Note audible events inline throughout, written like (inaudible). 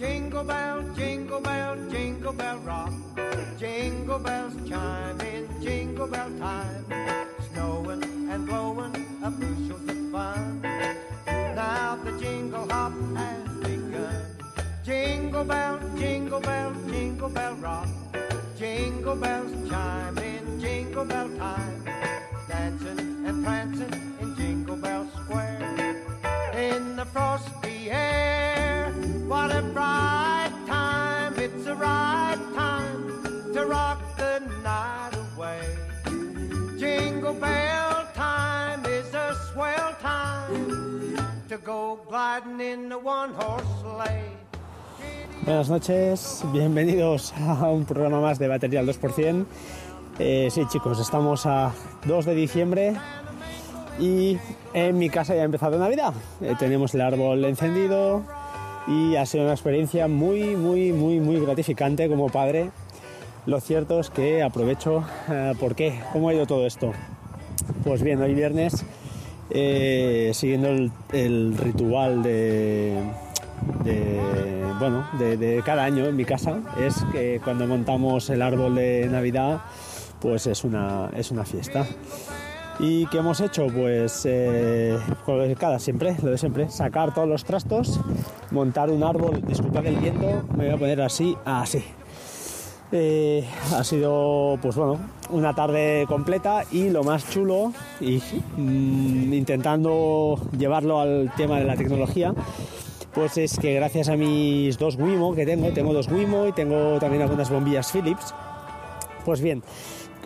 Jingle bell, jingle bell, jingle bell rock. Jingle bells chime in jingle bell time. Snowing and blowing a bushel of fun. Now the jingle hop has begun. Jingle bell, jingle bell, jingle bell rock. Jingle bells chime in jingle bell time. Dancing and prancing in Jingle Bell Square. In the frosty air, night. Buenas noches, bienvenidos a un programa más de Batería al 2%. Eh, sí chicos, estamos a 2 de diciembre y en mi casa ya ha empezado Navidad. Eh, tenemos el árbol encendido y ha sido una experiencia muy, muy, muy, muy gratificante como padre. Lo cierto es que aprovecho, eh, ¿por qué? ¿Cómo ha ido todo esto? Pues bien, hoy viernes, eh, siguiendo el, ritual de, bueno, de cada año en mi casa, es que cuando montamos el árbol de Navidad, pues es una, es una fiesta. ¿Y qué hemos hecho? Pues eh, cada siempre, lo de siempre, sacar todos los trastos, montar un árbol, disculpad el viento, me voy a poner así, así. Eh, ha sido, pues bueno, una tarde completa y lo más chulo, y mm, intentando llevarlo al tema de la tecnología, pues es que gracias a mis dos Wimo que tengo, tengo dos Wimo y tengo también algunas bombillas Philips, pues bien,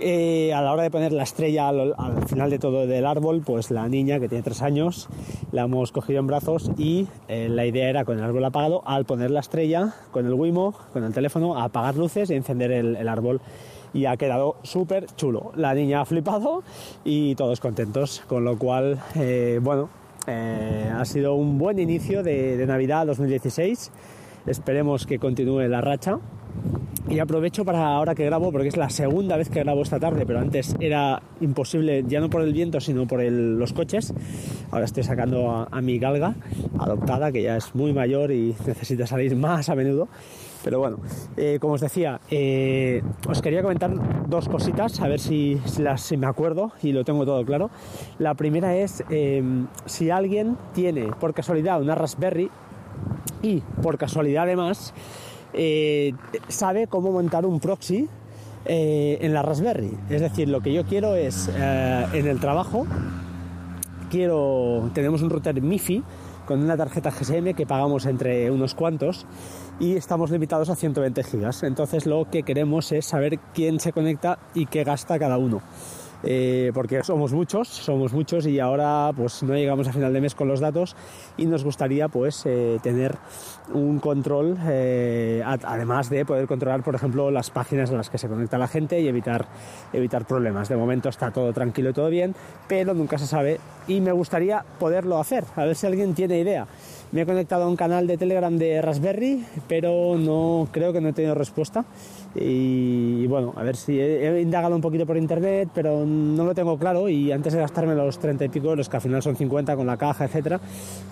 eh, a la hora de poner la estrella al, al, final de todo del árbol, pues la niña que tiene tres años la hemos cogido en brazos y eh, la idea era con el árbol apagado, al poner la estrella con el Wimo, con el teléfono, apagar luces y encender el, árbol. Y ha quedado súper chulo. La niña ha flipado y todos contentos, con lo cual, eh, bueno, ha sido un buen inicio de, de Navidad 2016. Esperemos que continúe la racha y aprovecho para ahora que grabo, porque es la segunda vez que grabo esta tarde, pero antes era imposible, ya no por el viento, sino por los coches. Ahora estoy sacando a, mi galga adoptada, que ya es muy mayor y necesita salir más a menudo. Pero bueno, eh, como os decía, eh, os quería comentar dos cositas, a ver si, las, me acuerdo y lo tengo todo claro. La primera es eh, si alguien tiene por casualidad una Raspberry y por casualidad además eh, sabe cómo montar un proxy eh, en la Raspberry. Es decir, lo que yo quiero es eh, en el trabajo, quiero, tenemos un router MIFI con una tarjeta GSM que pagamos entre unos cuantos y estamos limitados a 120 gigas. Entonces lo que queremos es saber quién se conecta y qué gasta cada uno eh, porque somos muchos, somos muchos y ahora pues no llegamos a final de mes con los datos y nos gustaría pues eh, tener un control, eh, además de poder controlar por ejemplo las páginas en las que se conecta la gente y evitar, evitar problemas. De momento está todo tranquilo y todo bien, pero nunca se sabe y me gustaría poderlo hacer, a ver si alguien tiene idea. Me he conectado a un canal de Telegram de Raspberry, pero no creo que no he tenido respuesta. Y, bueno, a ver si he, he, indagado un poquito por internet, pero no lo tengo claro. Y antes de gastarme los 30 y pico euros, que al final son 50 con la caja, etcétera,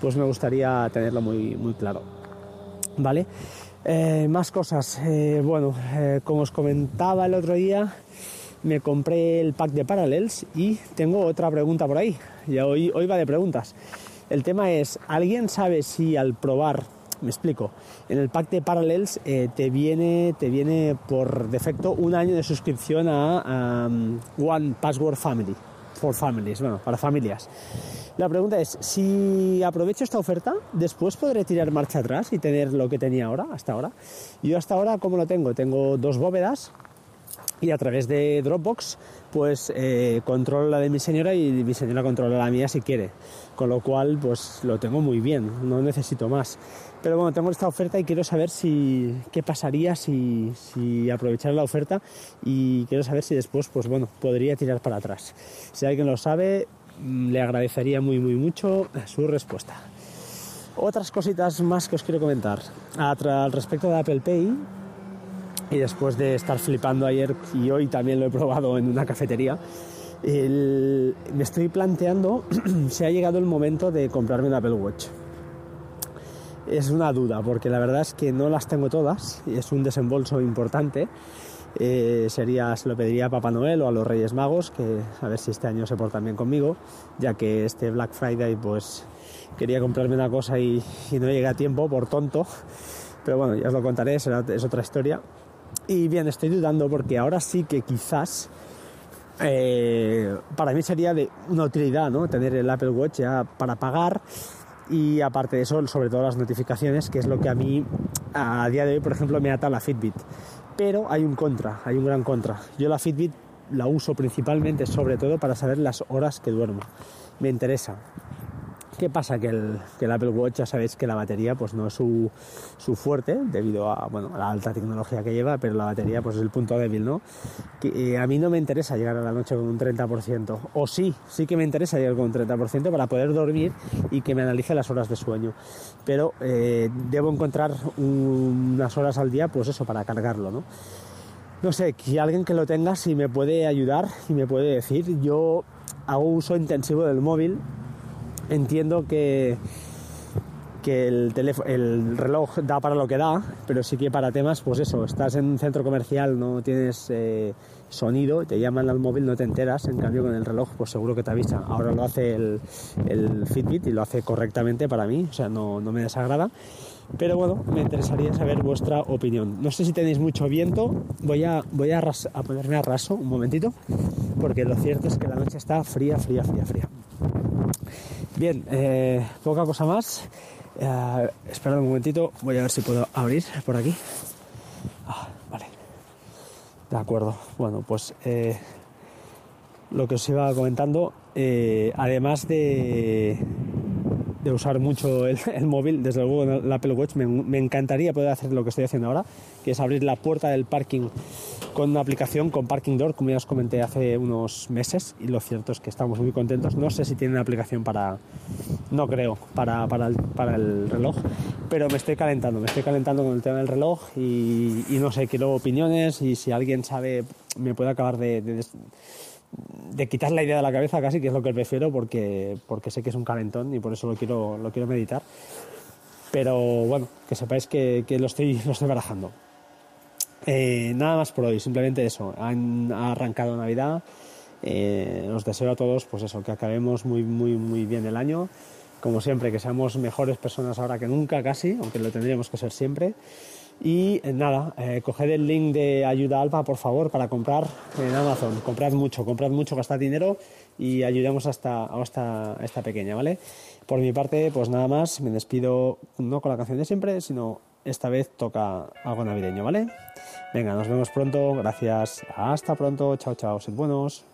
pues me gustaría tenerlo muy, muy claro. ¿Vale? Eh, más cosas. Eh, bueno, eh, como os comentaba el otro día, me compré el pack de Parallels y tengo otra pregunta por ahí. Ya hoy, hoy va de preguntas. El tema es, ¿alguien sabe si al probar, me explico, en el pack de Parallels eh, te, viene, te viene por defecto un año de suscripción a um, One Password Family, for families, bueno, para familias. La pregunta es, si aprovecho esta oferta, después podré tirar marcha atrás y tener lo que tenía ahora, hasta ahora. Yo hasta ahora, ¿cómo lo tengo? Tengo dos bóvedas y a través de Dropbox pues eh, controlo la de mi señora y mi señora controla la mía si quiere. Con lo cual pues lo tengo muy bien no necesito más. Pero bueno tengo esta oferta y quiero saber si qué pasaría si, si aprovechar la oferta. Y quiero saber si después pues bueno podría tirar para atrás. Si alguien lo sabe mm, le agradecería muy muy mucho su respuesta. Otras cositas más que os quiero comentar. Al respecto de Apple Pay y después de estar flipando ayer y hoy también lo he probado en una cafetería, me estoy planteando (clears throat) si ha llegado el momento de comprarme un Apple Watch. es una duda, porque la verdad es que no las tengo todas, es un desembolso importante. Eh, sería, se lo pediría a Papá Noel o a los Reyes Magos, que a ver si este año se portan bien conmigo, ya que este Black Friday pues quería comprarme una cosa y, no llegué a tiempo por tonto. Pero bueno, ya os lo contaré, es otra historia. Y bien, estoy dudando porque ahora sí que quizás eh, para mí sería de una utilidad, ¿no? Tener el Apple Watch ya para pagar y aparte de eso, sobre todo las notificaciones, que es lo que a mí a día de hoy, por ejemplo, me ata la Fitbit. Pero hay un contra, hay un gran contra. Yo la Fitbit la uso principalmente, sobre todo, para saber las horas que duermo. Me interesa. ¿Qué pasa? Que el, Apple Watch ya sabéis que la batería pues no es su, fuerte debido a, bueno, la alta tecnología que lleva, pero la batería pues es el punto débil, ¿no? Que, eh, a mí no me interesa llegar a la noche con un 30%, o sí, sí que me interesa llegar con un 30% para poder dormir y que me analice las horas de sueño, pero eh, debo encontrar unas horas al día pues eso, para cargarlo, ¿no? No sé, si alguien que lo tenga, si me puede ayudar y me puede decir, yo hago uso intensivo del móvil entiendo que, que el, el reloj da para lo que da, pero sí que para temas, pues eso, estás en un centro comercial, no tienes eh, sonido, te llaman al móvil, no te enteras, en cambio con el reloj, pues seguro que te avisa. Ahora lo hace el, el Fitbit y lo hace correctamente para mí, o sea, no, no me desagrada. Pero bueno, me interesaría saber vuestra opinión. No sé si tenéis mucho viento, voy a, voy a ponerme a raso un momentito, porque lo cierto es que la noche está fría, fría, fría, fría. Bien, eh, poca cosa más. Eh, esperad un momentito, voy a ver si puedo abrir por aquí. Ah, vale. De acuerdo. Bueno, pues eh, lo que os iba comentando, además de, de usar mucho el, móvil, desde luego en el Apple Watch me, encantaría poder hacer lo que estoy haciendo ahora, que es abrir la puerta del parking con una aplicación con Parking Door, como ya os comenté hace unos meses, y lo cierto es que estamos muy contentos. No sé si tiene una aplicación para, no creo, para, para, el, reloj, pero me estoy calentando, me estoy calentando con el tema del reloj y, no sé, quiero opiniones y si alguien sabe, me puede acabar de quitar la idea de la cabeza casi, que es lo que prefiero porque, porque sé que es un calentón y por eso lo quiero, lo quiero meditar. Pero bueno, que sepáis que, lo, estoy, lo estoy barajando. Eh, nada más por hoy, simplemente eso. Han arrancado Navidad. Eh, os deseo a todos, pues eso, que acabemos muy, muy, muy bien el año. Como siempre, que seamos mejores personas ahora que nunca, casi, aunque lo tendríamos que ser siempre. Y eh, nada, eh, coged el link de Ayuda Alba, por favor, para comprar en Amazon. Comprad mucho, comprad mucho, gastad dinero y ayudemos a esta, a esta, pequeña, ¿vale? Por mi parte, pues nada más, me despido no con la canción de siempre, sino esta vez toca algo navideño, ¿vale? Venga, nos vemos pronto, gracias, hasta pronto, chao, chao, sed buenos.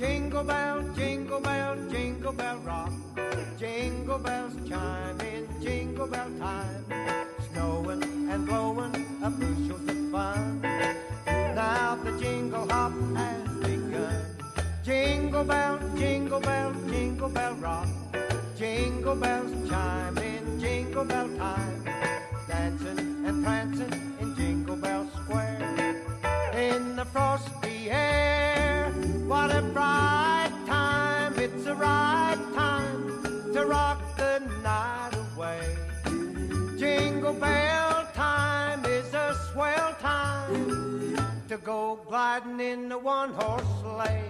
Jingle bell, jingle bell, jingle bell rock. Jingle bells chime in jingle bell time. Snowing and blowing a bushels of fun. Now the jingle hop has begun. Jingle bell, jingle bell, jingle bell rock. Jingle bells chime to go gliding in the one horse sleigh.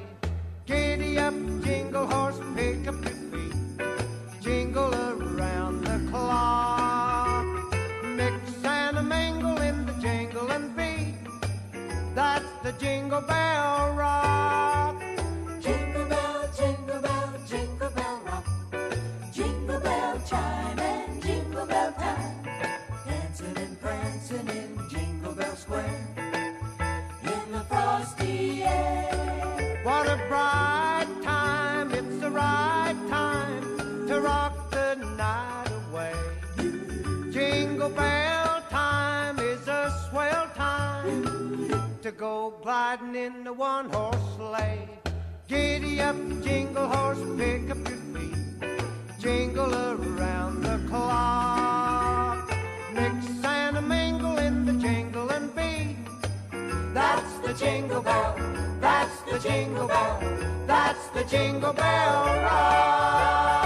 Giddy up, jingle horse, pick up your feet, jingle around the clock. Mix and a mingle in the jingle and beat. That's the jingle bell rock. Jingle bell, jingle bell, jingle bell rock. Jingle bell chime and jingle bell time. Dancing and prancing in Jingle Bell Square. Jingle bell. That's the jingle bell. That's the jingle bell rock.